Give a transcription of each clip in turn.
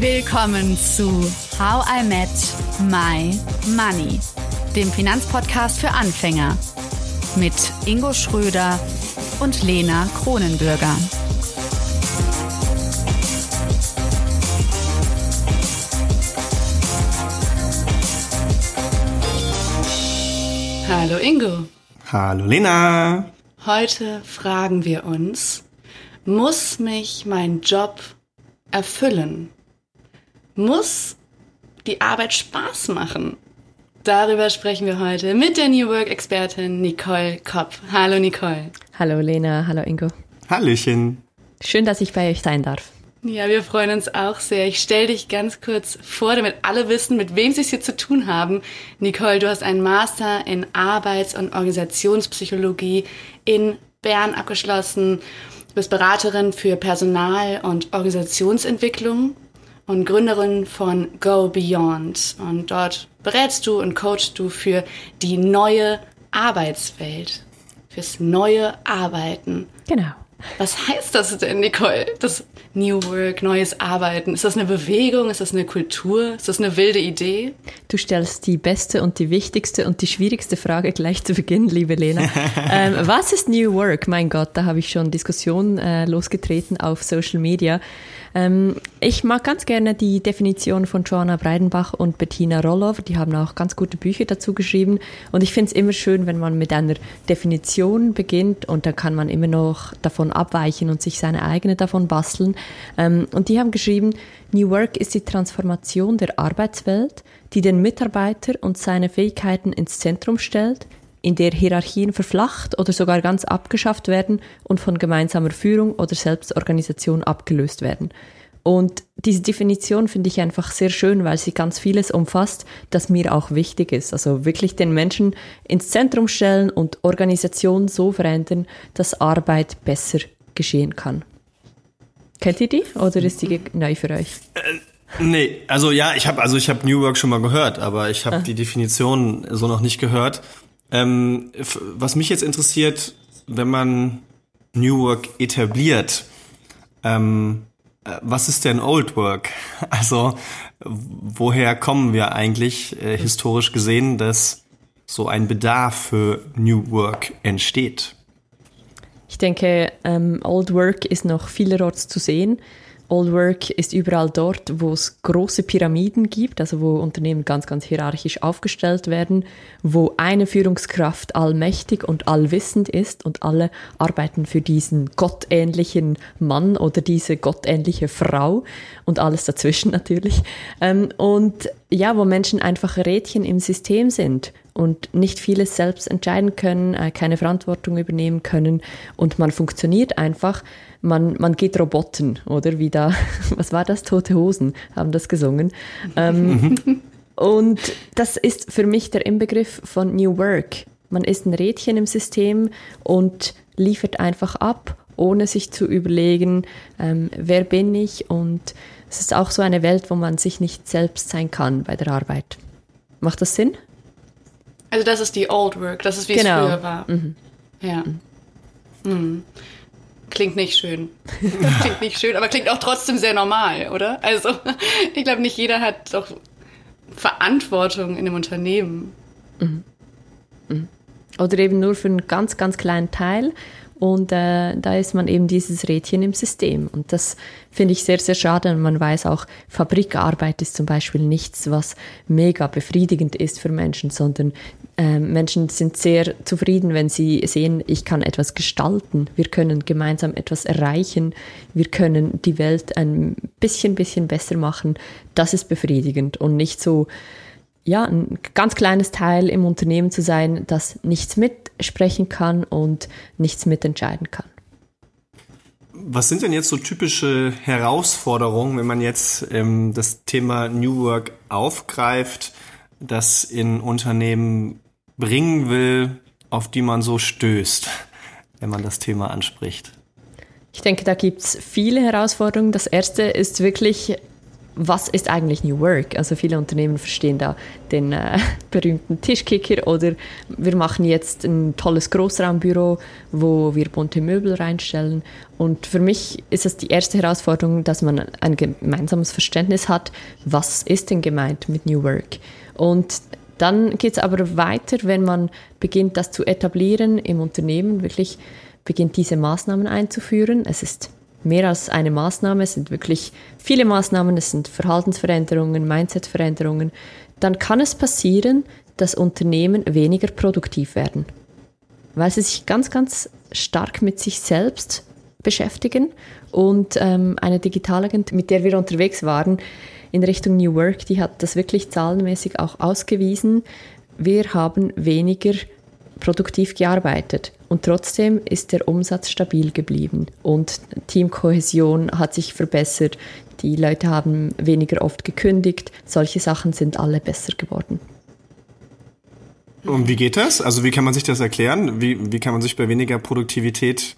Willkommen zu How I Met My Money, dem Finanzpodcast für Anfänger mit Ingo Schröder und Lena Kronenbürger. Hallo Ingo. Hallo Lena. Heute fragen wir uns, muss mich mein Job erfüllen? Muss die Arbeit Spaß machen? Darüber sprechen wir heute mit der New Work-Expertin Nicole Kopp. Hallo Nicole. Hallo Lena, hallo Ingo. Hallöchen. Schön, dass ich bei euch sein darf. Ja, wir freuen uns auch sehr. Ich stelle dich ganz kurz vor, damit alle wissen, mit wem sie es hier zu tun haben. Nicole, du hast einen Master in Arbeits- und Organisationspsychologie in Bern abgeschlossen. Du bist Beraterin für Personal- und Organisationsentwicklung und Gründerin von Go Beyond. Und dort berätst du und coachst du für die neue Arbeitswelt, fürs neue Arbeiten. Genau. Was heißt das denn, Nicole? Das New Work, neues Arbeiten. Ist das eine Bewegung? Ist das eine Kultur? Ist das eine wilde Idee? Du stellst die beste und die wichtigste und die schwierigste Frage gleich zu Beginn, liebe Lena. ähm, was ist New Work? Mein Gott, da habe ich schon Diskussionen äh, losgetreten auf Social Media. Ähm, ich mag ganz gerne die Definition von Joanna Breidenbach und Bettina Rollover. Die haben auch ganz gute Bücher dazu geschrieben. Und ich finde es immer schön, wenn man mit einer Definition beginnt und dann kann man immer noch davon abweichen und sich seine eigene davon basteln. Ähm, und die haben geschrieben, New Work ist die Transformation der Arbeitswelt, die den Mitarbeiter und seine Fähigkeiten ins Zentrum stellt, in der Hierarchien verflacht oder sogar ganz abgeschafft werden und von gemeinsamer Führung oder Selbstorganisation abgelöst werden. Und diese Definition finde ich einfach sehr schön, weil sie ganz vieles umfasst, das mir auch wichtig ist. Also wirklich den Menschen ins Zentrum stellen und Organisation so verändern, dass Arbeit besser geschehen kann. Kennt ihr die oder ist die neu für euch? Äh, nee, also ja, ich habe also ich habe New Work schon mal gehört, aber ich habe ah. die Definition so noch nicht gehört. Ähm, was mich jetzt interessiert, wenn man New Work etabliert, ähm, äh, was ist denn Old Work? Also woher kommen wir eigentlich äh, historisch gesehen, dass so ein Bedarf für New Work entsteht? Ich denke, ähm, Old Work ist noch vielerorts zu sehen. Old Work ist überall dort, wo es große Pyramiden gibt, also wo Unternehmen ganz, ganz hierarchisch aufgestellt werden, wo eine Führungskraft allmächtig und allwissend ist und alle arbeiten für diesen gottähnlichen Mann oder diese gottähnliche Frau und alles dazwischen natürlich. Ähm, und ja, wo Menschen einfach Rädchen im System sind und nicht vieles selbst entscheiden können, äh, keine Verantwortung übernehmen können und man funktioniert einfach man, man geht Roboten, oder wie da, was war das? Tote Hosen haben das gesungen. Ähm, und das ist für mich der Inbegriff von New Work. Man ist ein Rädchen im System und liefert einfach ab, ohne sich zu überlegen, ähm, wer bin ich. Und es ist auch so eine Welt, wo man sich nicht selbst sein kann bei der Arbeit. Macht das Sinn? Also das ist die Old Work, das ist wie genau. es früher war. Mhm. Ja. Mhm. Mhm. Klingt nicht schön. klingt nicht schön, aber klingt auch trotzdem sehr normal, oder? Also, ich glaube, nicht jeder hat doch Verantwortung in dem Unternehmen. Mhm. Mhm. Oder eben nur für einen ganz, ganz kleinen Teil. Und äh, da ist man eben dieses Rädchen im System. Und das finde ich sehr, sehr schade. Und man weiß auch, Fabrikarbeit ist zum Beispiel nichts, was mega befriedigend ist für Menschen, sondern äh, Menschen sind sehr zufrieden, wenn sie sehen, ich kann etwas gestalten. Wir können gemeinsam etwas erreichen. Wir können die Welt ein bisschen, bisschen besser machen. Das ist befriedigend und nicht so, ja, ein ganz kleines Teil im Unternehmen zu sein, das nichts mitsprechen kann und nichts mitentscheiden kann. Was sind denn jetzt so typische Herausforderungen, wenn man jetzt ähm, das Thema New Work aufgreift, das in Unternehmen bringen will, auf die man so stößt, wenn man das Thema anspricht? Ich denke, da gibt es viele Herausforderungen. Das erste ist wirklich was ist eigentlich New Work? Also viele Unternehmen verstehen da den äh, berühmten Tischkicker oder wir machen jetzt ein tolles Großraumbüro, wo wir bunte Möbel reinstellen. Und für mich ist es die erste Herausforderung, dass man ein gemeinsames Verständnis hat, was ist denn gemeint mit New Work? Und dann geht es aber weiter, wenn man beginnt, das zu etablieren im Unternehmen, wirklich beginnt, diese Maßnahmen einzuführen. Es ist mehr als eine Maßnahme, es sind wirklich viele Maßnahmen, es sind Verhaltensveränderungen, Mindsetveränderungen, dann kann es passieren, dass Unternehmen weniger produktiv werden, weil sie sich ganz, ganz stark mit sich selbst beschäftigen und ähm, eine Digitalagent, mit der wir unterwegs waren, in Richtung New Work, die hat das wirklich zahlenmäßig auch ausgewiesen. Wir haben weniger produktiv gearbeitet. Und trotzdem ist der Umsatz stabil geblieben und Teamkohäsion hat sich verbessert. Die Leute haben weniger oft gekündigt. Solche Sachen sind alle besser geworden. Und wie geht das? Also wie kann man sich das erklären? Wie, wie kann man sich bei weniger Produktivität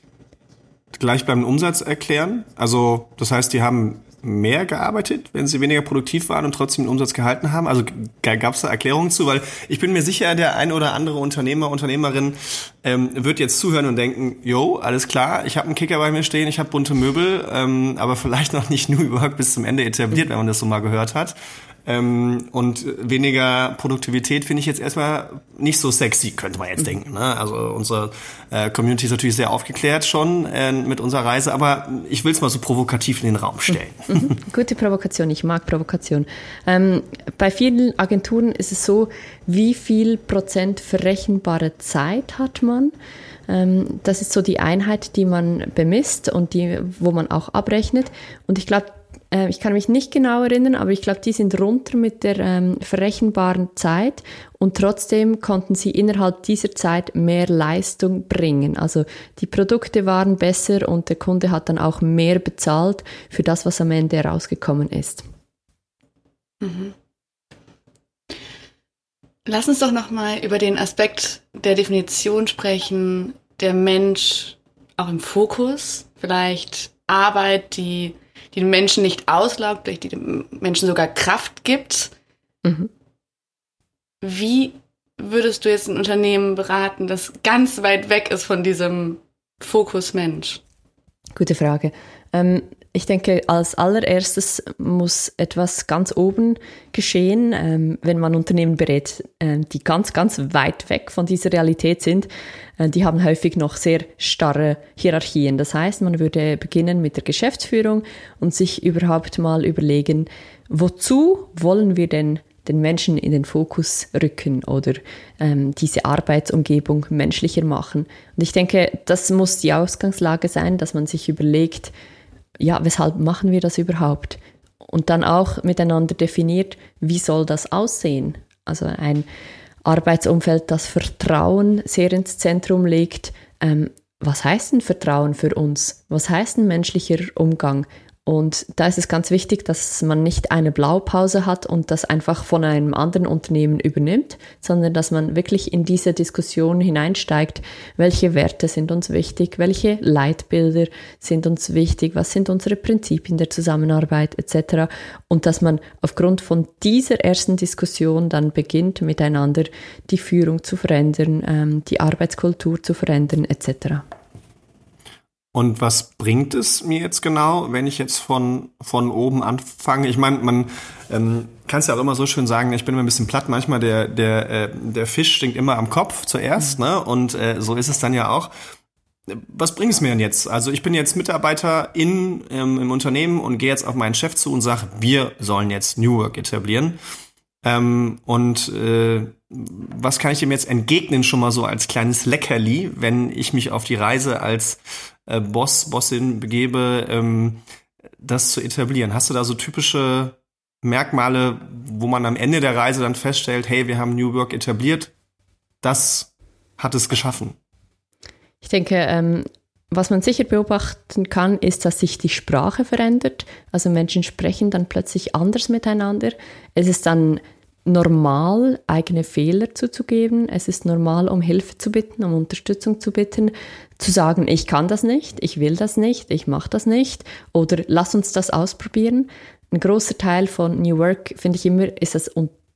gleich beim Umsatz erklären? Also das heißt, die haben mehr gearbeitet, wenn sie weniger produktiv waren und trotzdem den Umsatz gehalten haben? Also gab es da Erklärungen zu? Weil ich bin mir sicher, der ein oder andere Unternehmer, Unternehmerin ähm, wird jetzt zuhören und denken, jo, alles klar, ich habe einen Kicker bei mir stehen, ich habe bunte Möbel, ähm, aber vielleicht noch nicht New Work bis zum Ende etabliert, wenn man das so mal gehört hat. Ähm, und weniger Produktivität finde ich jetzt erstmal nicht so sexy, könnte man jetzt denken. Ne? Also unsere äh, Community ist natürlich sehr aufgeklärt schon äh, mit unserer Reise, aber ich will es mal so provokativ in den Raum stellen. Mhm. Gute Provokation, ich mag Provokation. Ähm, bei vielen Agenturen ist es so, wie viel Prozent verrechenbare Zeit hat man? Ähm, das ist so die Einheit, die man bemisst und die, wo man auch abrechnet. Und ich glaube, äh, ich kann mich nicht genau erinnern, aber ich glaube, die sind runter mit der ähm, verrechenbaren Zeit und trotzdem konnten sie innerhalb dieser Zeit mehr Leistung bringen. Also die Produkte waren besser und der Kunde hat dann auch mehr bezahlt für das, was am Ende herausgekommen ist. Mhm. Lass uns doch noch mal über den Aspekt der Definition sprechen, der Mensch auch im Fokus, vielleicht Arbeit, die die den Menschen nicht auslaugt, die dem Menschen sogar Kraft gibt. Mhm. Wie würdest du jetzt ein Unternehmen beraten, das ganz weit weg ist von diesem Fokus Mensch? Gute Frage. Ähm, ich denke, als allererstes muss etwas ganz oben geschehen, ähm, wenn man Unternehmen berät, äh, die ganz, ganz weit weg von dieser Realität sind. Äh, die haben häufig noch sehr starre Hierarchien. Das heißt, man würde beginnen mit der Geschäftsführung und sich überhaupt mal überlegen, wozu wollen wir denn den Menschen in den Fokus rücken oder ähm, diese Arbeitsumgebung menschlicher machen. Und ich denke, das muss die Ausgangslage sein, dass man sich überlegt, ja, weshalb machen wir das überhaupt? Und dann auch miteinander definiert, wie soll das aussehen? Also ein Arbeitsumfeld, das Vertrauen sehr ins Zentrum legt. Ähm, was heißt denn Vertrauen für uns? Was heißt ein menschlicher Umgang? Und da ist es ganz wichtig, dass man nicht eine Blaupause hat und das einfach von einem anderen Unternehmen übernimmt, sondern dass man wirklich in diese Diskussion hineinsteigt, welche Werte sind uns wichtig, welche Leitbilder sind uns wichtig, was sind unsere Prinzipien der Zusammenarbeit etc. Und dass man aufgrund von dieser ersten Diskussion dann beginnt, miteinander die Führung zu verändern, ähm, die Arbeitskultur zu verändern etc. Und was bringt es mir jetzt genau, wenn ich jetzt von, von oben anfange? Ich meine, man ähm, kann es ja auch immer so schön sagen, ich bin immer ein bisschen platt, manchmal der, der, äh, der Fisch stinkt immer am Kopf zuerst, mhm. ne? Und äh, so ist es dann ja auch. Was bringt es mir denn jetzt? Also ich bin jetzt Mitarbeiter in, ähm, im Unternehmen und gehe jetzt auf meinen Chef zu und sage, wir sollen jetzt New Work etablieren. Ähm, und äh, was kann ich dem jetzt entgegnen, schon mal so als kleines Leckerli, wenn ich mich auf die Reise als äh, Boss, Bossin begebe, ähm, das zu etablieren? Hast du da so typische Merkmale, wo man am Ende der Reise dann feststellt, hey, wir haben New Work etabliert, das hat es geschaffen? Ich denke, ähm, was man sicher beobachten kann, ist, dass sich die Sprache verändert. Also Menschen sprechen dann plötzlich anders miteinander. Es ist dann normal, eigene Fehler zuzugeben. Es ist normal, um Hilfe zu bitten, um Unterstützung zu bitten, zu sagen, ich kann das nicht, ich will das nicht, ich mache das nicht oder lass uns das ausprobieren. ein großer Teil von New Work, finde ich immer, ist das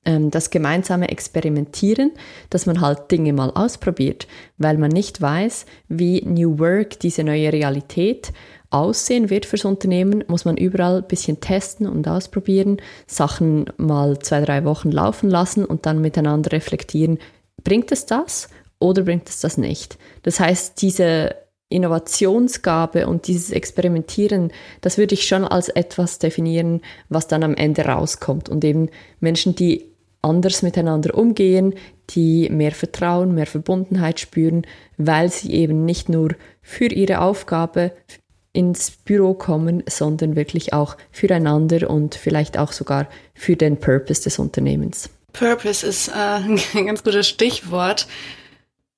ähm, das gemeinsame Experimentieren, dass man halt Dinge mal ausprobiert, weil man nicht weiß, wie New Work, diese neue Realität aussehen wird fürs Unternehmen, muss man überall ein bisschen testen und ausprobieren, Sachen mal zwei, drei Wochen laufen lassen und dann miteinander reflektieren, bringt es das oder bringt es das nicht? Das heißt, diese Innovationsgabe und dieses Experimentieren, das würde ich schon als etwas definieren, was dann am Ende rauskommt und eben Menschen, die anders miteinander umgehen, die mehr Vertrauen, mehr Verbundenheit spüren, weil sie eben nicht nur für ihre Aufgabe ins Büro kommen, sondern wirklich auch füreinander und vielleicht auch sogar für den Purpose des Unternehmens. Purpose ist äh, ein ganz gutes Stichwort.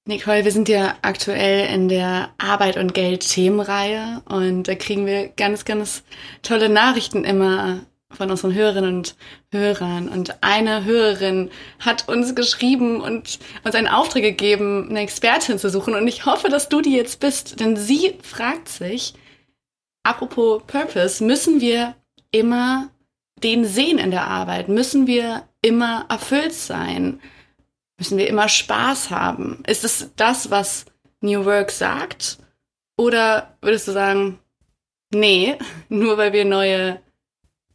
Nicole, wir sind ja aktuell in der Arbeit und Geld Themenreihe und da kriegen wir ganz, ganz tolle Nachrichten immer von unseren Hörerinnen und Hörern. Und eine Hörerin hat uns geschrieben und uns einen Auftrag gegeben, eine Expertin zu suchen. Und ich hoffe, dass du die jetzt bist, denn sie fragt sich, apropos Purpose, müssen wir immer den sehen in der Arbeit? Müssen wir immer erfüllt sein? Müssen wir immer Spaß haben? Ist es das, was New Work sagt? Oder würdest du sagen, nee, nur weil wir neue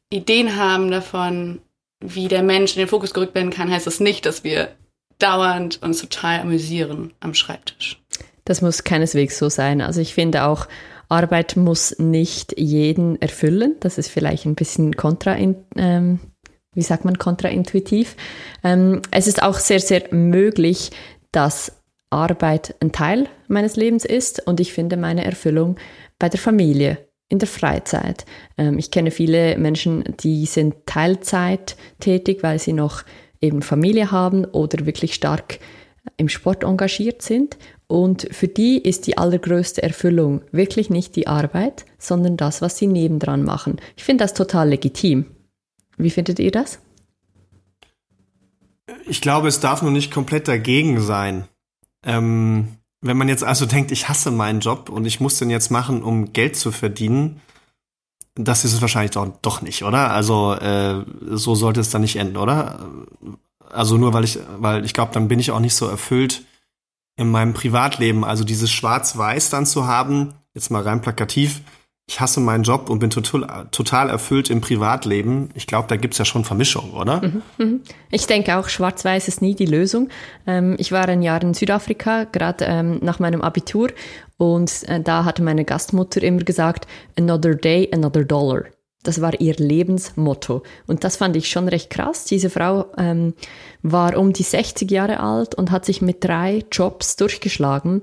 Ideen haben davon, wie der Mensch in den Fokus gerückt werden kann, heißt das nicht, dass wir dauernd uns total amüsieren am Schreibtisch. Das muss keineswegs so sein. Also ich finde auch, Arbeit muss nicht jeden erfüllen. Das ist vielleicht ein bisschen kontra, ähm, wie sagt man, kontraintuitiv. Ähm, es ist auch sehr, sehr möglich, dass Arbeit ein Teil meines Lebens ist und ich finde meine Erfüllung bei der Familie in der Freizeit. Ähm, ich kenne viele Menschen, die sind Teilzeit tätig, weil sie noch eben Familie haben oder wirklich stark im Sport engagiert sind. Und für die ist die allergrößte Erfüllung wirklich nicht die Arbeit, sondern das, was sie nebendran machen. Ich finde das total legitim. Wie findet ihr das? Ich glaube, es darf nur nicht komplett dagegen sein. Ähm, wenn man jetzt also denkt, ich hasse meinen Job und ich muss den jetzt machen, um Geld zu verdienen, das ist es wahrscheinlich doch, doch nicht, oder? Also äh, so sollte es dann nicht enden, oder? Also nur weil ich, weil ich glaube, dann bin ich auch nicht so erfüllt in meinem Privatleben. Also dieses Schwarz-Weiß dann zu haben, jetzt mal rein plakativ, ich hasse meinen Job und bin total, total erfüllt im Privatleben. Ich glaube, da gibt's ja schon Vermischung, oder? Mhm, mhm. Ich denke auch, schwarz-weiß ist nie die Lösung. Ähm, ich war ein Jahr in Südafrika, gerade ähm, nach meinem Abitur, und äh, da hatte meine Gastmutter immer gesagt, another day, another dollar. Das war ihr Lebensmotto. Und das fand ich schon recht krass. Diese Frau ähm, war um die 60 Jahre alt und hat sich mit drei Jobs durchgeschlagen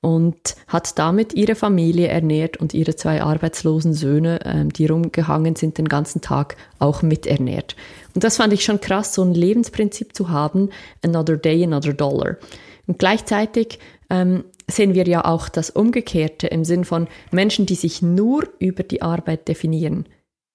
und hat damit ihre Familie ernährt und ihre zwei arbeitslosen Söhne, ähm, die rumgehangen sind, den ganzen Tag auch miternährt. Und das fand ich schon krass, so ein Lebensprinzip zu haben, another day, another dollar. Und gleichzeitig ähm, sehen wir ja auch das Umgekehrte im Sinn von Menschen, die sich nur über die Arbeit definieren.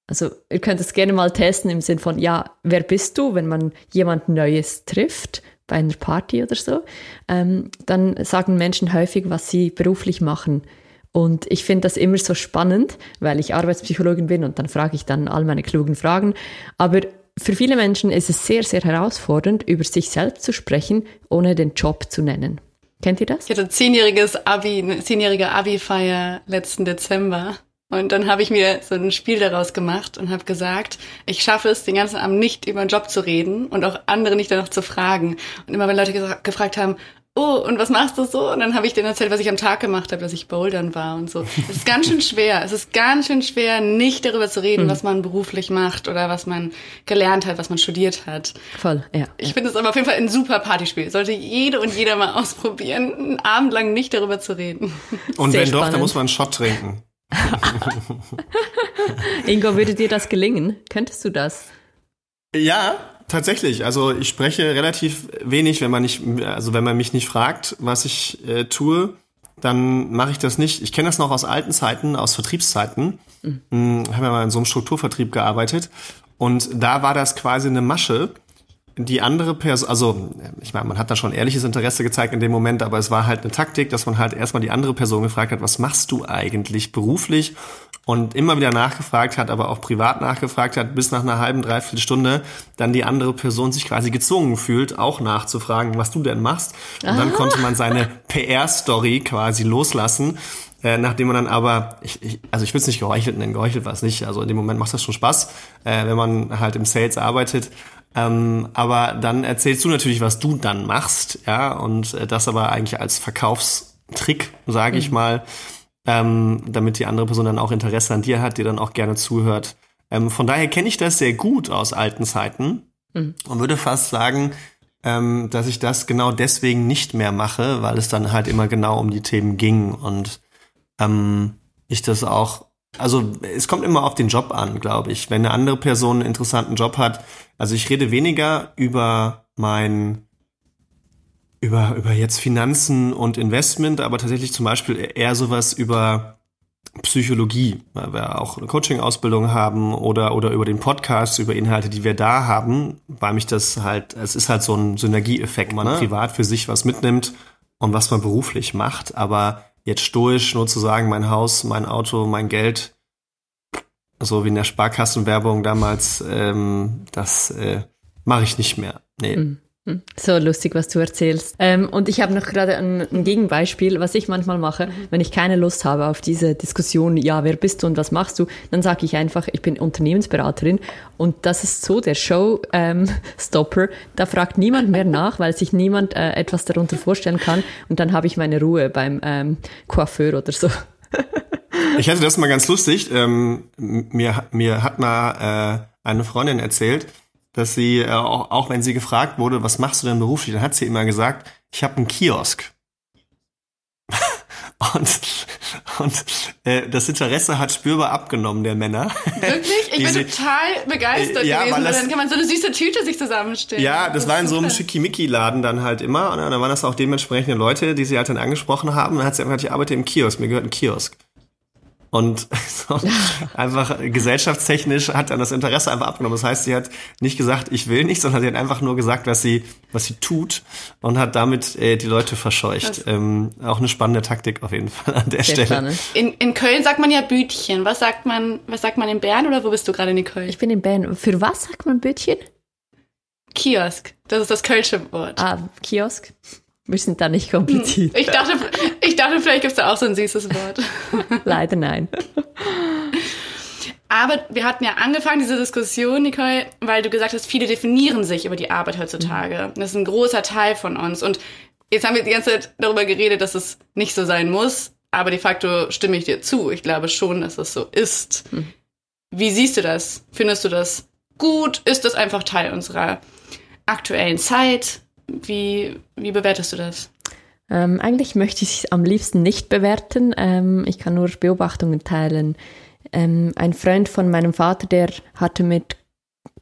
Also ihr könnt es gerne mal testen im Sinn von, ja, wer bist du, wenn man jemand Neues trifft? bei einer Party oder so, ähm, dann sagen Menschen häufig, was sie beruflich machen. Und ich finde das immer so spannend, weil ich Arbeitspsychologin bin und dann frage ich dann all meine klugen Fragen. Aber für viele Menschen ist es sehr, sehr herausfordernd, über sich selbst zu sprechen, ohne den Job zu nennen. Kennt ihr das? Ich hatte zehnjähriges Abi, eine zehnjährige Abi-Feier letzten Dezember. Und dann habe ich mir so ein Spiel daraus gemacht und habe gesagt, ich schaffe es, den ganzen Abend nicht über den Job zu reden und auch andere nicht danach zu fragen. Und immer wenn Leute gefragt haben, oh, und was machst du so? Und dann habe ich denen erzählt, was ich am Tag gemacht habe, dass ich bouldern war und so. Es ist ganz schön schwer. Es ist ganz schön schwer, nicht darüber zu reden, mhm. was man beruflich macht oder was man gelernt hat, was man studiert hat. Voll, ja. Ich finde es aber auf jeden Fall ein super Partyspiel. Sollte jede und jeder mal ausprobieren, einen Abend lang nicht darüber zu reden. Und Sehr wenn spannend. doch, dann muss man einen Shot trinken. Ingo, würde dir das gelingen? Könntest du das? Ja, tatsächlich. Also ich spreche relativ wenig, wenn man nicht, also wenn man mich nicht fragt, was ich äh, tue, dann mache ich das nicht. Ich kenne das noch aus alten Zeiten, aus Vertriebszeiten. Mhm. Hm, habe ja mal in so einem Strukturvertrieb gearbeitet und da war das quasi eine Masche die andere Person, also ich meine, man hat da schon ehrliches Interesse gezeigt in dem Moment, aber es war halt eine Taktik, dass man halt erstmal die andere Person gefragt hat, was machst du eigentlich beruflich? und immer wieder nachgefragt hat, aber auch privat nachgefragt hat, bis nach einer halben, dreiviertel Stunde dann die andere Person sich quasi gezwungen fühlt, auch nachzufragen, was du denn machst. Und dann konnte man seine PR-Story quasi loslassen. Äh, nachdem man dann aber, ich, ich, also ich würde es nicht geheuchelt nennen, geheuchelt war es nicht. Also in dem Moment macht das schon Spaß, äh, wenn man halt im Sales arbeitet. Ähm, aber dann erzählst du natürlich, was du dann machst, ja, und äh, das aber eigentlich als Verkaufstrick, sage ich mhm. mal ähm, damit die andere Person dann auch Interesse an dir hat, dir dann auch gerne zuhört. Ähm, von daher kenne ich das sehr gut aus alten Zeiten mhm. und würde fast sagen, ähm, dass ich das genau deswegen nicht mehr mache, weil es dann halt immer genau um die Themen ging und ähm, ich das auch also es kommt immer auf den Job an, glaube ich. Wenn eine andere Person einen interessanten Job hat, also ich rede weniger über mein über, über jetzt Finanzen und Investment, aber tatsächlich zum Beispiel eher sowas über Psychologie, weil wir auch eine Coaching-Ausbildung haben oder, oder über den Podcast, über Inhalte, die wir da haben, weil mich das halt, es ist halt so ein Synergieeffekt, man ne? privat für sich was mitnimmt und was man beruflich macht, aber jetzt stoisch nur zu sagen, mein Haus, mein Auto, mein Geld, so wie in der Sparkassenwerbung damals, ähm, das äh, mache ich nicht mehr. Nee. Mhm. Hm, so lustig, was du erzählst. Ähm, und ich habe noch gerade ein, ein, Gegenbeispiel, was ich manchmal mache, wenn ich keine Lust habe auf diese Diskussion, ja, wer bist du und was machst du, dann sage ich einfach, ich bin Unternehmensberaterin und das ist so der Showstopper. Ähm, da fragt niemand mehr nach, weil sich niemand äh, etwas darunter vorstellen kann und dann habe ich meine Ruhe beim ähm, Coiffeur oder so. ich hatte das mal ganz lustig. Ähm, mir, mir hat mal äh, eine Freundin erzählt, dass sie, äh, auch, auch wenn sie gefragt wurde, was machst du denn beruflich, dann hat sie immer gesagt, ich habe einen Kiosk. und und äh, das Interesse hat spürbar abgenommen der Männer. Wirklich? Ich bin total begeistert äh, ja, gewesen, weil das, dann kann man so eine süße Tüte sich zusammenstellen. Ja, das, das war in so einem Schickimicki-Laden dann halt immer. Und dann waren das auch dementsprechende Leute, die sie halt dann angesprochen haben. Und dann hat sie einfach gesagt, ich arbeite im Kiosk, mir gehört ein Kiosk. Und so einfach gesellschaftstechnisch hat dann das Interesse einfach abgenommen. Das heißt, sie hat nicht gesagt, ich will nicht, sondern sie hat einfach nur gesagt, was sie, was sie tut und hat damit äh, die Leute verscheucht. Ähm, auch eine spannende Taktik auf jeden Fall an der Sehr Stelle. In, in Köln sagt man ja Bütchen. Was sagt man, was sagt man in Bern oder wo bist du gerade in Köln? Ich bin in Bern. Für was sagt man Bütchen? Kiosk. Das ist das kölsche Wort. Ah, Kiosk. Wir sind da nicht kompliziert. Ich dachte, ich dachte vielleicht gibt es da auch so ein süßes Wort. Leider nein. Aber wir hatten ja angefangen, diese Diskussion, Nicole, weil du gesagt hast, viele definieren sich über die Arbeit heutzutage. Das ist ein großer Teil von uns. Und jetzt haben wir die ganze Zeit darüber geredet, dass es nicht so sein muss. Aber de facto stimme ich dir zu. Ich glaube schon, dass es so ist. Hm. Wie siehst du das? Findest du das gut? Ist das einfach Teil unserer aktuellen Zeit? Wie, wie bewertest du das? Ähm, eigentlich möchte ich es am liebsten nicht bewerten. Ähm, ich kann nur Beobachtungen teilen. Ähm, ein Freund von meinem Vater, der hatte mit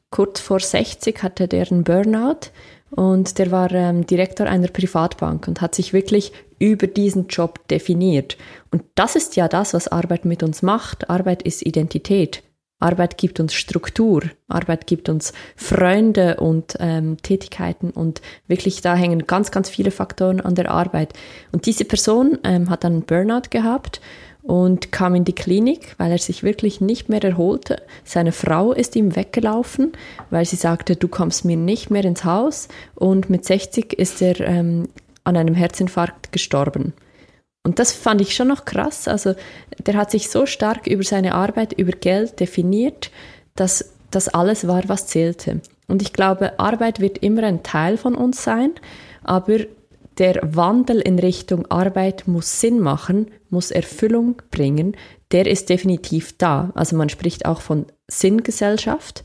kurz vor 60 hatte der einen Burnout und der war ähm, Direktor einer Privatbank und hat sich wirklich über diesen Job definiert. Und das ist ja das, was Arbeit mit uns macht. Arbeit ist Identität. Arbeit gibt uns Struktur, Arbeit gibt uns Freunde und ähm, Tätigkeiten und wirklich da hängen ganz, ganz viele Faktoren an der Arbeit. Und diese Person ähm, hat dann einen Burnout gehabt und kam in die Klinik, weil er sich wirklich nicht mehr erholte. Seine Frau ist ihm weggelaufen, weil sie sagte, du kommst mir nicht mehr ins Haus. Und mit 60 ist er ähm, an einem Herzinfarkt gestorben. Und das fand ich schon noch krass. Also der hat sich so stark über seine Arbeit, über Geld definiert, dass das alles war, was zählte. Und ich glaube, Arbeit wird immer ein Teil von uns sein, aber der Wandel in Richtung Arbeit muss Sinn machen, muss Erfüllung bringen, der ist definitiv da. Also man spricht auch von Sinngesellschaft,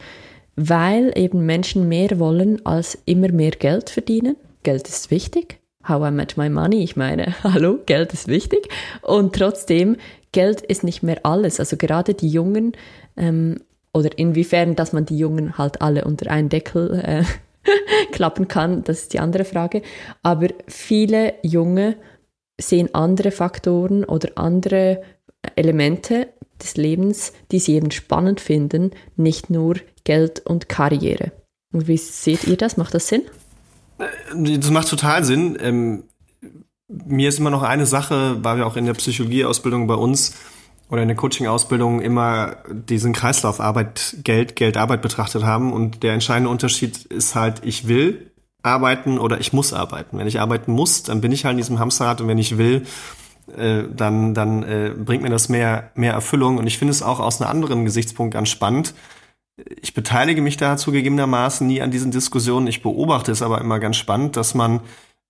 weil eben Menschen mehr wollen als immer mehr Geld verdienen. Geld ist wichtig, How I Met My Money. Ich meine, hallo, Geld ist wichtig. Und trotzdem, Geld ist nicht mehr alles. Also gerade die Jungen, ähm, oder inwiefern, dass man die Jungen halt alle unter einen Deckel äh, klappen kann, das ist die andere Frage. Aber viele Junge sehen andere Faktoren oder andere Elemente des Lebens, die sie eben spannend finden, nicht nur Geld und Karriere. Und wie seht ihr das? Macht das Sinn? Äh, das macht total Sinn. Ähm, mir ist immer noch eine Sache, weil wir auch in der Psychologieausbildung bei uns oder in der Coaching-Ausbildung immer diesen Kreislauf Arbeit, Geld, Geld, Arbeit betrachtet haben. Und der entscheidende Unterschied ist halt, ich will arbeiten oder ich muss arbeiten. Wenn ich arbeiten muss, dann bin ich halt in diesem Hamsterrad und wenn ich will, äh, dann, dann äh, bringt mir das mehr, mehr Erfüllung. Und ich finde es auch aus einem anderen Gesichtspunkt ganz spannend. Ich beteilige mich da zugegebenermaßen nie an diesen Diskussionen. Ich beobachte es aber immer ganz spannend, dass man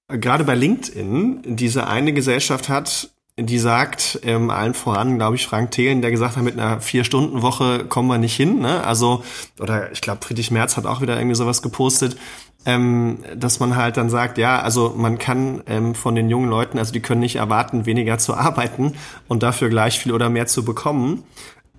gerade bei LinkedIn diese eine Gesellschaft hat, die sagt, ähm, allen voran, glaube ich, Frank Thelen, der gesagt hat, mit einer Vier-Stunden-Woche kommen wir nicht hin. Ne? Also, oder ich glaube, Friedrich Merz hat auch wieder irgendwie sowas gepostet, ähm, dass man halt dann sagt, ja, also man kann ähm, von den jungen Leuten, also die können nicht erwarten, weniger zu arbeiten und dafür gleich viel oder mehr zu bekommen.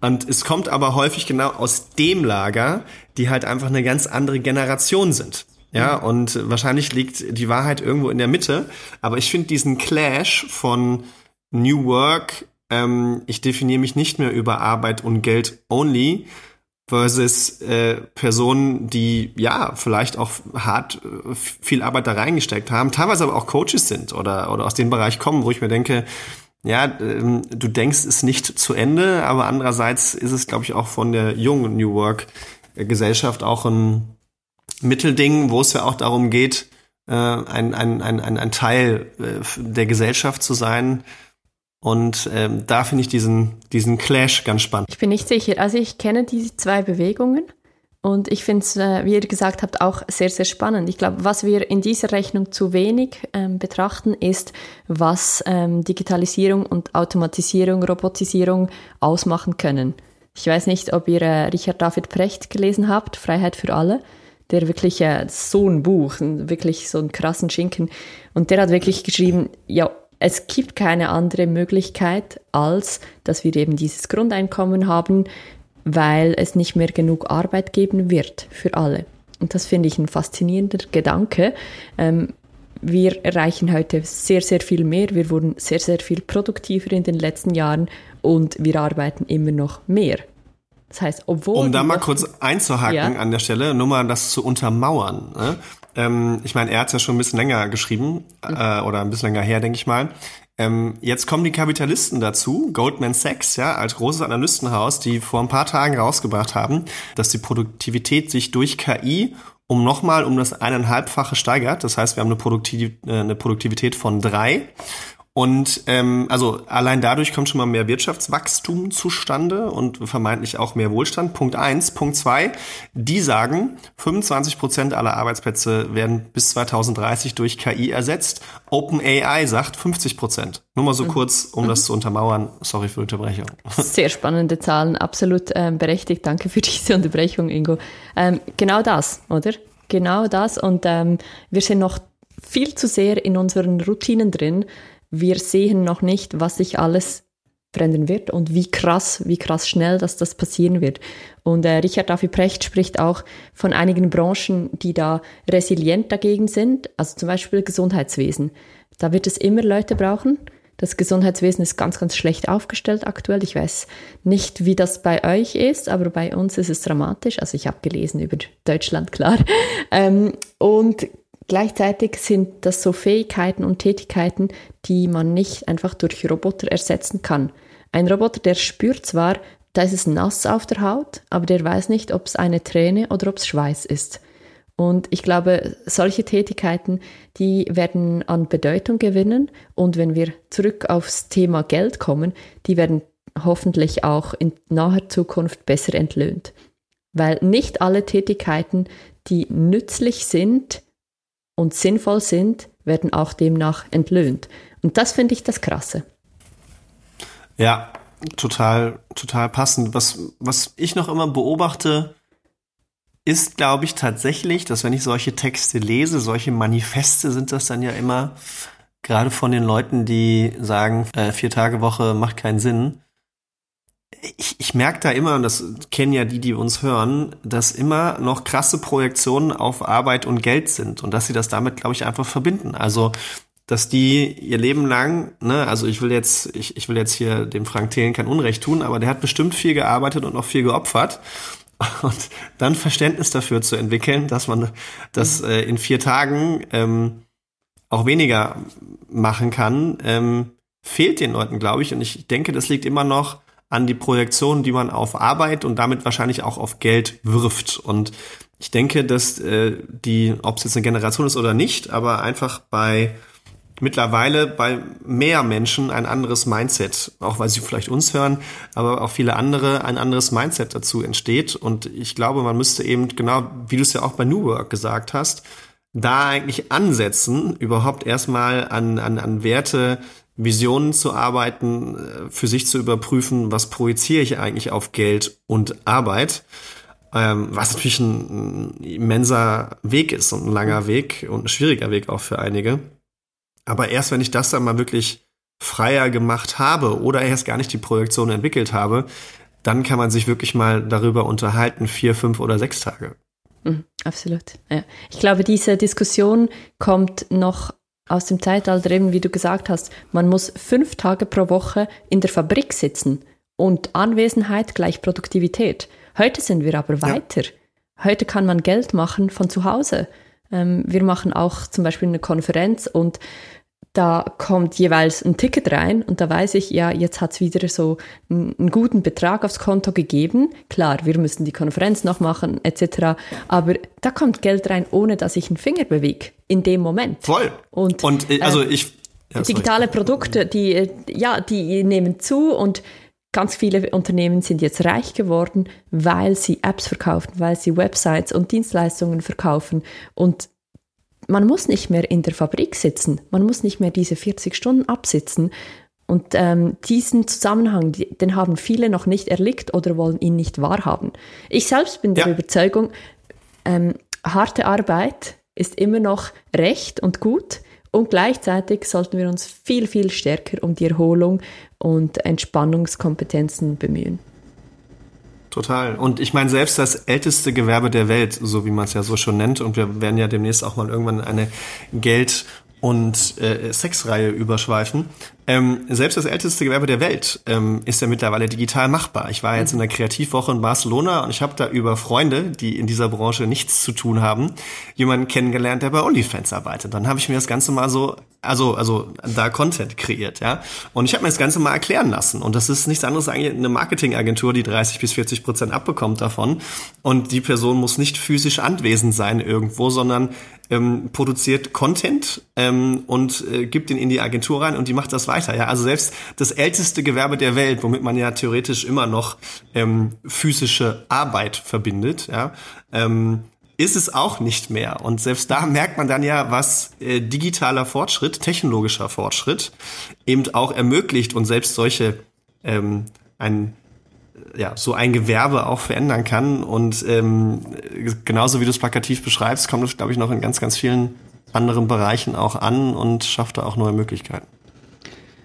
Und es kommt aber häufig genau aus dem Lager, die halt einfach eine ganz andere Generation sind. Ja, und wahrscheinlich liegt die Wahrheit irgendwo in der Mitte. Aber ich finde diesen Clash von New Work, ähm, ich definiere mich nicht mehr über Arbeit und Geld only, versus äh, Personen, die ja vielleicht auch hart äh, viel Arbeit da reingesteckt haben, teilweise aber auch Coaches sind oder, oder aus dem Bereich kommen, wo ich mir denke, ja, ähm, du denkst es nicht zu Ende, aber andererseits ist es, glaube ich, auch von der jungen New Work Gesellschaft auch ein Mittelding, wo es ja auch darum geht, äh, ein, ein, ein, ein Teil äh, der Gesellschaft zu sein, und ähm, da finde ich diesen, diesen Clash ganz spannend. Ich bin nicht sicher. Also ich kenne diese zwei Bewegungen und ich finde es, äh, wie ihr gesagt habt, auch sehr, sehr spannend. Ich glaube, was wir in dieser Rechnung zu wenig ähm, betrachten, ist, was ähm, Digitalisierung und Automatisierung, Robotisierung ausmachen können. Ich weiß nicht, ob ihr äh, Richard David Precht gelesen habt, Freiheit für alle der wirklich äh, so ein Buch, wirklich so einen krassen Schinken. Und der hat wirklich geschrieben, ja, es gibt keine andere Möglichkeit, als dass wir eben dieses Grundeinkommen haben, weil es nicht mehr genug Arbeit geben wird für alle. Und das finde ich ein faszinierender Gedanke. Ähm, wir erreichen heute sehr, sehr viel mehr. Wir wurden sehr, sehr viel produktiver in den letzten Jahren und wir arbeiten immer noch mehr. Das heißt, obwohl. Um da mal kurz einzuhaken ja. an der Stelle, nur mal das zu untermauern. Ne? Ähm, ich meine, er hat es ja schon ein bisschen länger geschrieben, äh, oder ein bisschen länger her, denke ich mal. Ähm, jetzt kommen die Kapitalisten dazu, Goldman Sachs, ja, als großes Analystenhaus, die vor ein paar Tagen rausgebracht haben, dass die Produktivität sich durch KI um nochmal um das eineinhalbfache steigert. Das heißt, wir haben eine, Produktiv äh, eine Produktivität von drei und ähm, also allein dadurch kommt schon mal mehr Wirtschaftswachstum zustande und vermeintlich auch mehr Wohlstand. Punkt eins. Punkt zwei, die sagen, 25 Prozent aller Arbeitsplätze werden bis 2030 durch KI ersetzt. OpenAI sagt 50 Prozent. Nur mal so mhm. kurz, um mhm. das zu untermauern. Sorry für die Unterbrechung. Sehr spannende Zahlen, absolut ähm, berechtigt. Danke für diese Unterbrechung, Ingo. Ähm, genau das, oder? Genau das. Und ähm, wir sind noch viel zu sehr in unseren Routinen drin wir sehen noch nicht, was sich alles verändern wird und wie krass, wie krass schnell dass das passieren wird. Und äh, Richard David Precht spricht auch von einigen Branchen, die da resilient dagegen sind, also zum Beispiel Gesundheitswesen. Da wird es immer Leute brauchen. Das Gesundheitswesen ist ganz, ganz schlecht aufgestellt aktuell. Ich weiß nicht, wie das bei euch ist, aber bei uns ist es dramatisch. Also ich habe gelesen über Deutschland, klar. Ähm, und Gleichzeitig sind das so Fähigkeiten und Tätigkeiten, die man nicht einfach durch Roboter ersetzen kann. Ein Roboter, der spürt zwar, da ist es nass auf der Haut, aber der weiß nicht, ob es eine Träne oder ob es Schweiß ist. Und ich glaube, solche Tätigkeiten, die werden an Bedeutung gewinnen. Und wenn wir zurück aufs Thema Geld kommen, die werden hoffentlich auch in naher Zukunft besser entlöhnt. Weil nicht alle Tätigkeiten, die nützlich sind, und sinnvoll sind, werden auch demnach entlöhnt. Und das finde ich das Krasse. Ja, total, total passend. Was, was ich noch immer beobachte, ist, glaube ich, tatsächlich, dass wenn ich solche Texte lese, solche Manifeste sind das dann ja immer, gerade von den Leuten, die sagen, äh, vier Tage Woche macht keinen Sinn, ich, ich merke da immer, und das kennen ja die, die uns hören, dass immer noch krasse Projektionen auf Arbeit und Geld sind und dass sie das damit, glaube ich, einfach verbinden. Also dass die ihr Leben lang, ne, also ich will jetzt, ich, ich will jetzt hier dem Frank Thelen kein Unrecht tun, aber der hat bestimmt viel gearbeitet und auch viel geopfert. Und dann Verständnis dafür zu entwickeln, dass man das äh, in vier Tagen ähm, auch weniger machen kann, ähm, fehlt den Leuten, glaube ich. Und ich denke, das liegt immer noch an die Projektion, die man auf Arbeit und damit wahrscheinlich auch auf Geld wirft. Und ich denke, dass äh, die, ob es jetzt eine Generation ist oder nicht, aber einfach bei mittlerweile bei mehr Menschen ein anderes Mindset, auch weil sie vielleicht uns hören, aber auch viele andere ein anderes Mindset dazu entsteht. Und ich glaube, man müsste eben genau, wie du es ja auch bei New Work gesagt hast, da eigentlich ansetzen, überhaupt erstmal an, an, an Werte, Visionen zu arbeiten, äh, für sich zu überprüfen, was projiziere ich eigentlich auf Geld und Arbeit ähm, was natürlich ein, immenser Weg ist und ein langer Weg und ein schwieriger Weg auch für einige. Aber erst wenn ich das dann mal wirklich freier gemacht habe oder erst gar nicht die Projektion entwickelt habe, dann kann man sich wirklich mal darüber unterhalten, vier, fünf oder sechs Tage. Mhm, absolut. Ja. Ich glaube, diese Diskussion kommt noch aus dem Zeitalter, eben wie du gesagt hast, man muss fünf Tage pro Woche in der Fabrik sitzen und Anwesenheit gleich Produktivität. Heute sind wir aber weiter. Ja. Heute kann man Geld machen von zu Hause. Ähm, wir machen auch zum Beispiel eine Konferenz und da kommt jeweils ein Ticket rein und da weiß ich, ja, jetzt hat es wieder so einen, einen, guten Betrag aufs Konto gegeben. Klar, wir müssen die Konferenz noch machen etc. Aber da kommt Geld rein, ohne dass ich einen Finger bewege in dem Moment. Voll. Und, und äh, also ich ja, digitale Produkte, die äh, ja, die nehmen zu und Ganz viele Unternehmen sind jetzt reich geworden, weil sie Apps verkaufen, weil sie Websites und Dienstleistungen verkaufen. Und man muss nicht mehr in der Fabrik sitzen, man muss nicht mehr diese 40 Stunden absitzen. Und ähm, diesen Zusammenhang, den haben viele noch nicht erlickt oder wollen ihn nicht wahrhaben. Ich selbst bin der Überzeugung, ähm, harte Arbeit ist immer noch recht und gut. Und gleichzeitig sollten wir uns viel, viel stärker um die Erholung und Entspannungskompetenzen bemühen. Total. Und ich meine, selbst das älteste Gewerbe der Welt, so wie man es ja so schon nennt, und wir werden ja demnächst auch mal irgendwann eine Geld- und äh, Sexreihe überschweifen. Ähm, selbst das älteste Gewerbe der Welt ähm, ist ja mittlerweile digital machbar. Ich war jetzt in der Kreativwoche in Barcelona und ich habe da über Freunde, die in dieser Branche nichts zu tun haben, jemanden kennengelernt, der bei OnlyFans arbeitet. Dann habe ich mir das Ganze mal so, also also da Content kreiert, ja. Und ich habe mir das Ganze mal erklären lassen. Und das ist nichts anderes eigentlich eine Marketingagentur, die 30 bis 40 Prozent abbekommt davon. Und die Person muss nicht physisch anwesend sein irgendwo, sondern ähm, produziert Content ähm, und äh, gibt den in die Agentur rein und die macht das weiter. Ja, also selbst das älteste Gewerbe der Welt, womit man ja theoretisch immer noch ähm, physische Arbeit verbindet, ja, ähm, ist es auch nicht mehr. Und selbst da merkt man dann ja, was äh, digitaler Fortschritt, technologischer Fortschritt eben auch ermöglicht und selbst solche ähm, ein ja, so ein Gewerbe auch verändern kann. Und ähm, genauso wie du es plakativ beschreibst, kommt es, glaube ich, noch in ganz, ganz vielen anderen Bereichen auch an und schafft da auch neue Möglichkeiten.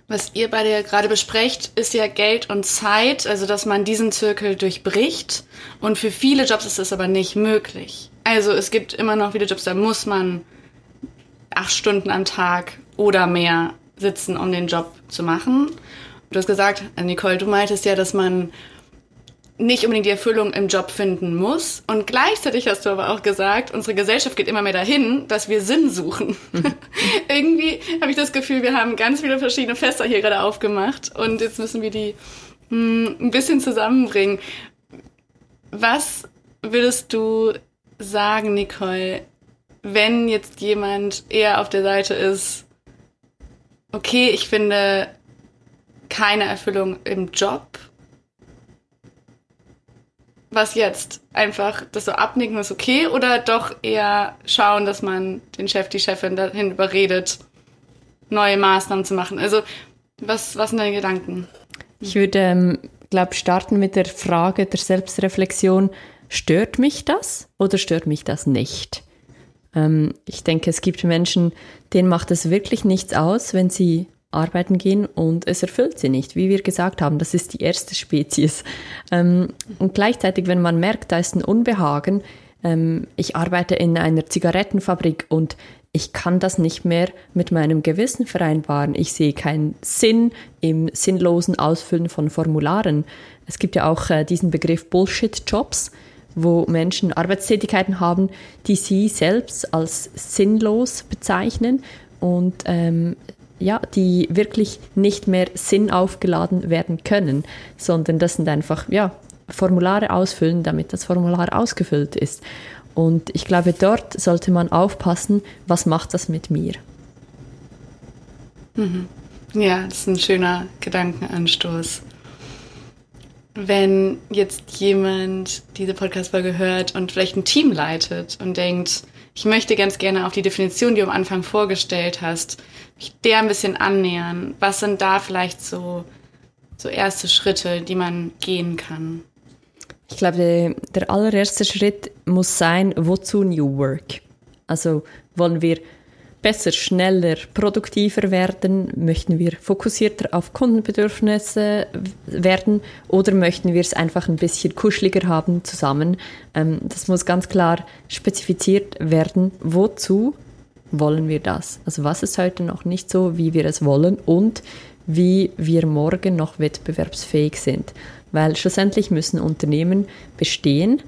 Was ihr beide ja gerade besprecht, ist ja Geld und Zeit, also dass man diesen Zirkel durchbricht. Und für viele Jobs ist das aber nicht möglich. Also es gibt immer noch viele Jobs, da muss man acht Stunden am Tag oder mehr sitzen, um den Job zu machen. Du hast gesagt, Nicole, du meintest ja, dass man nicht unbedingt die Erfüllung im Job finden muss. Und gleichzeitig hast du aber auch gesagt, unsere Gesellschaft geht immer mehr dahin, dass wir Sinn suchen. Mhm. Irgendwie habe ich das Gefühl, wir haben ganz viele verschiedene Fässer hier gerade aufgemacht und jetzt müssen wir die mh, hm, ein bisschen zusammenbringen. Was würdest du sagen, Nicole, wenn jetzt jemand eher auf der Seite ist, okay, ich finde keine Erfüllung im Job was jetzt? Einfach das so abnicken ist okay oder doch eher schauen, dass man den Chef, die Chefin dahin überredet, neue Maßnahmen zu machen? Also, was, was sind deine Gedanken? Ich würde, ähm, glaube starten mit der Frage der Selbstreflexion. Stört mich das oder stört mich das nicht? Ähm, ich denke, es gibt Menschen, denen macht es wirklich nichts aus, wenn sie arbeiten gehen und es erfüllt sie nicht. Wie wir gesagt haben, das ist die erste Spezies. Ähm, und gleichzeitig, wenn man merkt, da ist ein Unbehagen, ähm, ich arbeite in einer Zigarettenfabrik und ich kann das nicht mehr mit meinem Gewissen vereinbaren. Ich sehe keinen Sinn im sinnlosen Ausfüllen von Formularen. Es gibt ja auch äh, diesen Begriff Bullshit-Jobs, wo Menschen Arbeitstätigkeiten haben, die sie selbst als sinnlos bezeichnen und ähm, ja, die wirklich nicht mehr Sinn aufgeladen werden können, sondern das sind einfach, ja, Formulare ausfüllen, damit das Formular ausgefüllt ist. Und ich glaube, dort sollte man aufpassen, was macht das mit mir? Mhm. Ja, das ist ein schöner Gedankenanstoß. Wenn jetzt jemand diese Podcast-Folge hört und vielleicht ein Team leitet und denkt, ich möchte ganz gerne auf die Definition, die du am Anfang vorgestellt hast, mich der ein bisschen annähern. Was sind da vielleicht so, so erste Schritte, die man gehen kann? Ich glaube, der allererste Schritt muss sein, wozu New Work? Also wollen wir besser, schneller, produktiver werden? Möchten wir fokussierter auf Kundenbedürfnisse werden oder möchten wir es einfach ein bisschen kuscheliger haben zusammen? Ähm, das muss ganz klar spezifiziert werden. Wozu wollen wir das? Also was ist heute noch nicht so, wie wir es wollen und wie wir morgen noch wettbewerbsfähig sind. Weil schlussendlich müssen Unternehmen bestehen,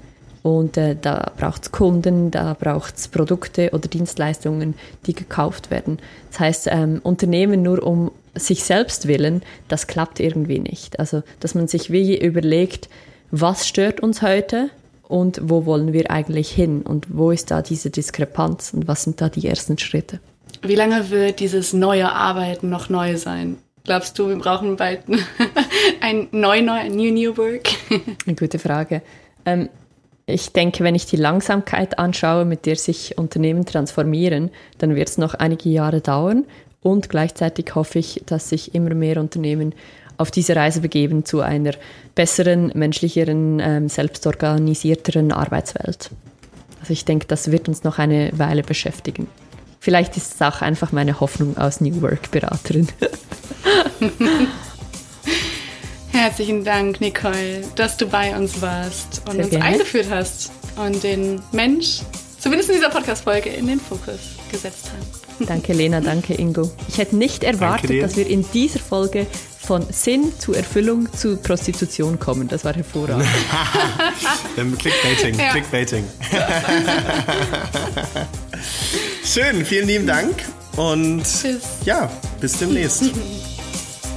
und äh, da braucht es Kunden, da braucht es Produkte oder Dienstleistungen, die gekauft werden. Das heißt, ähm, Unternehmen nur um sich selbst willen, das klappt irgendwie nicht. Also, dass man sich wie überlegt, was stört uns heute und wo wollen wir eigentlich hin und wo ist da diese Diskrepanz und was sind da die ersten Schritte. Wie lange wird dieses neue Arbeiten noch neu sein? Glaubst du, wir brauchen bald ein neu, neu, ein New New Work? Eine gute Frage. Ähm, ich denke, wenn ich die Langsamkeit anschaue, mit der sich Unternehmen transformieren, dann wird es noch einige Jahre dauern. Und gleichzeitig hoffe ich, dass sich immer mehr Unternehmen auf diese Reise begeben zu einer besseren, menschlicheren, ähm, selbstorganisierteren Arbeitswelt. Also ich denke, das wird uns noch eine Weile beschäftigen. Vielleicht ist es auch einfach meine Hoffnung als New Work Beraterin. Herzlichen Dank, Nicole, dass du bei uns warst und Sehr uns gerne. eingeführt hast und den Mensch, zumindest in dieser Podcast-Folge, in den Fokus gesetzt hast. Danke, Lena, danke, Ingo. Ich hätte nicht erwartet, dass wir in dieser Folge von Sinn zu Erfüllung zu Prostitution kommen. Das war hervorragend. Clickbaiting, ja. Clickbaiting. Schön, vielen lieben Dank und Tschüss. ja, bis demnächst.